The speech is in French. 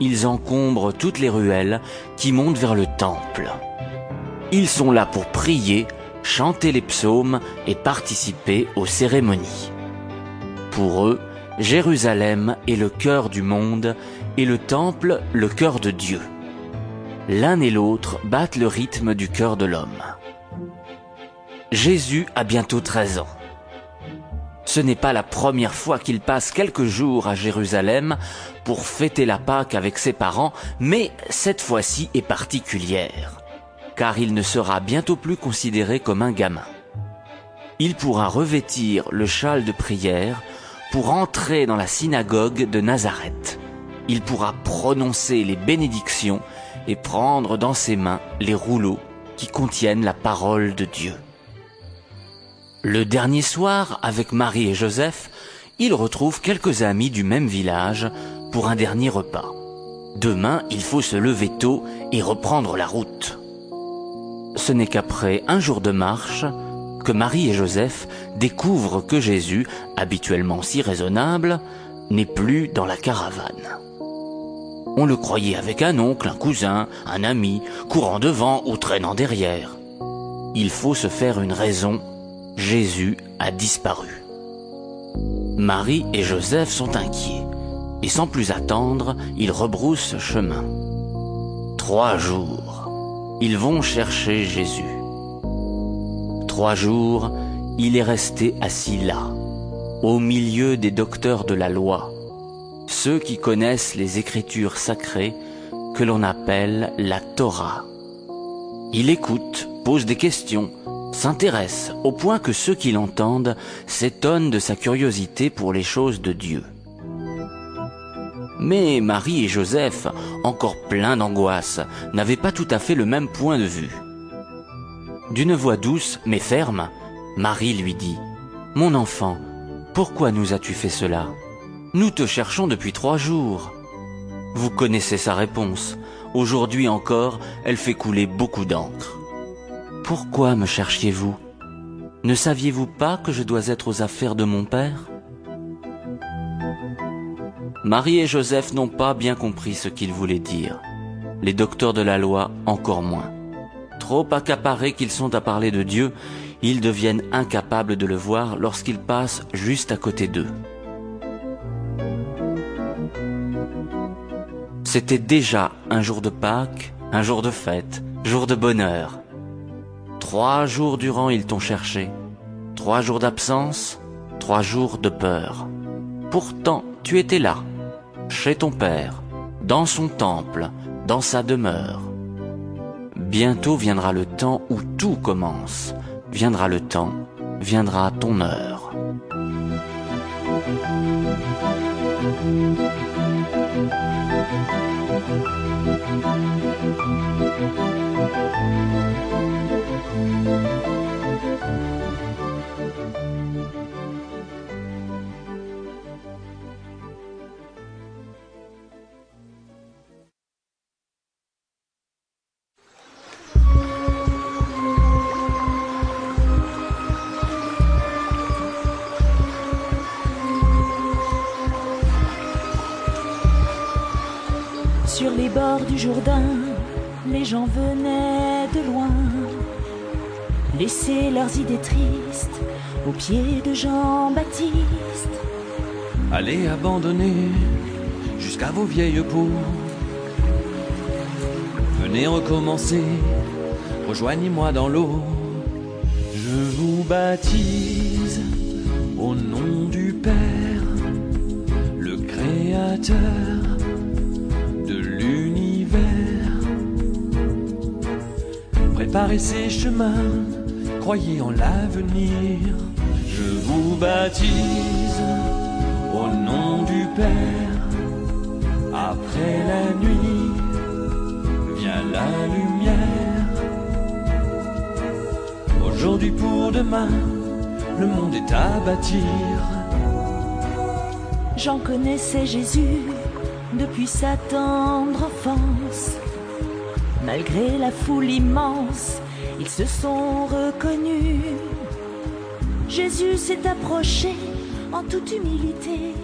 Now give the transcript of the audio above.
Ils encombrent toutes les ruelles qui montent vers le temple. Ils sont là pour prier, chanter les psaumes et participer aux cérémonies. Pour eux, Jérusalem est le cœur du monde et le temple le cœur de Dieu. L'un et l'autre battent le rythme du cœur de l'homme. Jésus a bientôt 13 ans. Ce n'est pas la première fois qu'il passe quelques jours à Jérusalem pour fêter la Pâque avec ses parents, mais cette fois-ci est particulière, car il ne sera bientôt plus considéré comme un gamin. Il pourra revêtir le châle de prière pour entrer dans la synagogue de Nazareth. Il pourra prononcer les bénédictions et prendre dans ses mains les rouleaux qui contiennent la parole de Dieu. Le dernier soir, avec Marie et Joseph, il retrouve quelques amis du même village pour un dernier repas. Demain, il faut se lever tôt et reprendre la route. Ce n'est qu'après un jour de marche que Marie et Joseph découvrent que Jésus, habituellement si raisonnable, n'est plus dans la caravane. On le croyait avec un oncle, un cousin, un ami, courant devant ou traînant derrière. Il faut se faire une raison Jésus a disparu. Marie et Joseph sont inquiets, et sans plus attendre, ils rebroussent chemin. Trois jours, ils vont chercher Jésus. Trois jours, il est resté assis là, au milieu des docteurs de la loi, ceux qui connaissent les écritures sacrées que l'on appelle la Torah. Il écoute, pose des questions, s'intéresse au point que ceux qui l'entendent s'étonnent de sa curiosité pour les choses de Dieu. Mais Marie et Joseph, encore pleins d'angoisse, n'avaient pas tout à fait le même point de vue. D'une voix douce mais ferme, Marie lui dit ⁇ Mon enfant, pourquoi nous as-tu fait cela? Nous te cherchons depuis trois jours. Vous connaissez sa réponse. Aujourd'hui encore, elle fait couler beaucoup d'encre. Pourquoi me cherchiez-vous? Ne saviez-vous pas que je dois être aux affaires de mon père? Marie et Joseph n'ont pas bien compris ce qu'il voulait dire. Les docteurs de la loi encore moins. Trop accaparés qu'ils sont à parler de Dieu, ils deviennent incapables de le voir lorsqu'il passe juste à côté d'eux. C'était déjà un jour de Pâques, un jour de fête, jour de bonheur. Trois jours durant ils t'ont cherché. Trois jours d'absence, trois jours de peur. Pourtant, tu étais là, chez ton Père, dans son temple, dans sa demeure. Bientôt viendra le temps où tout commence. Viendra le temps, viendra ton heure. Sur les bords du Jourdain, les gens venaient de loin, laisser leurs idées tristes aux pieds de Jean-Baptiste. Allez abandonner jusqu'à vos vieilles peaux. Venez recommencer, rejoignez-moi dans l'eau. Je vous baptise au nom du Père, le Créateur Préparez ces chemins, croyez en l'avenir. Je vous baptise au nom du Père. Après la nuit vient la lumière. Aujourd'hui pour demain, le monde est à bâtir. J'en connaissais Jésus depuis sa tendre enfance. Malgré la foule immense, ils se sont reconnus. Jésus s'est approché en toute humilité